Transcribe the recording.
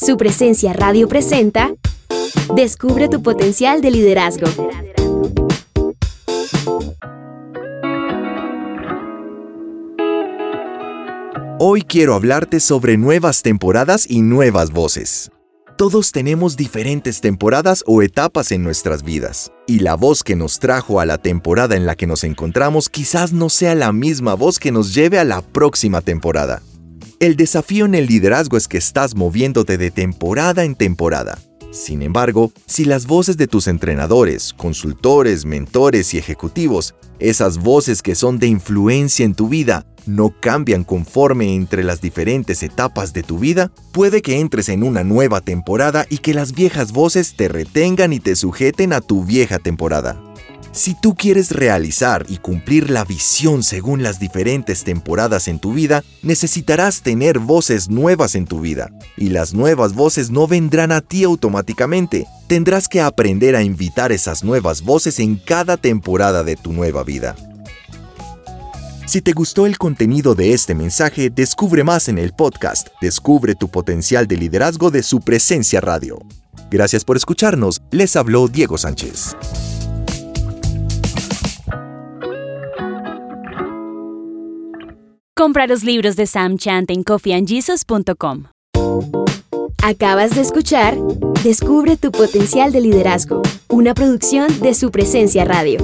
Su presencia radio presenta Descubre tu potencial de liderazgo. Hoy quiero hablarte sobre nuevas temporadas y nuevas voces. Todos tenemos diferentes temporadas o etapas en nuestras vidas, y la voz que nos trajo a la temporada en la que nos encontramos quizás no sea la misma voz que nos lleve a la próxima temporada. El desafío en el liderazgo es que estás moviéndote de temporada en temporada. Sin embargo, si las voces de tus entrenadores, consultores, mentores y ejecutivos, esas voces que son de influencia en tu vida, no cambian conforme entre las diferentes etapas de tu vida, puede que entres en una nueva temporada y que las viejas voces te retengan y te sujeten a tu vieja temporada. Si tú quieres realizar y cumplir la visión según las diferentes temporadas en tu vida, necesitarás tener voces nuevas en tu vida. Y las nuevas voces no vendrán a ti automáticamente. Tendrás que aprender a invitar esas nuevas voces en cada temporada de tu nueva vida. Si te gustó el contenido de este mensaje, descubre más en el podcast Descubre tu potencial de liderazgo de su presencia radio. Gracias por escucharnos. Les habló Diego Sánchez. Compra los libros de Sam Chant en coffeeandjesus.com. Acabas de escuchar Descubre tu potencial de liderazgo, una producción de su presencia radio.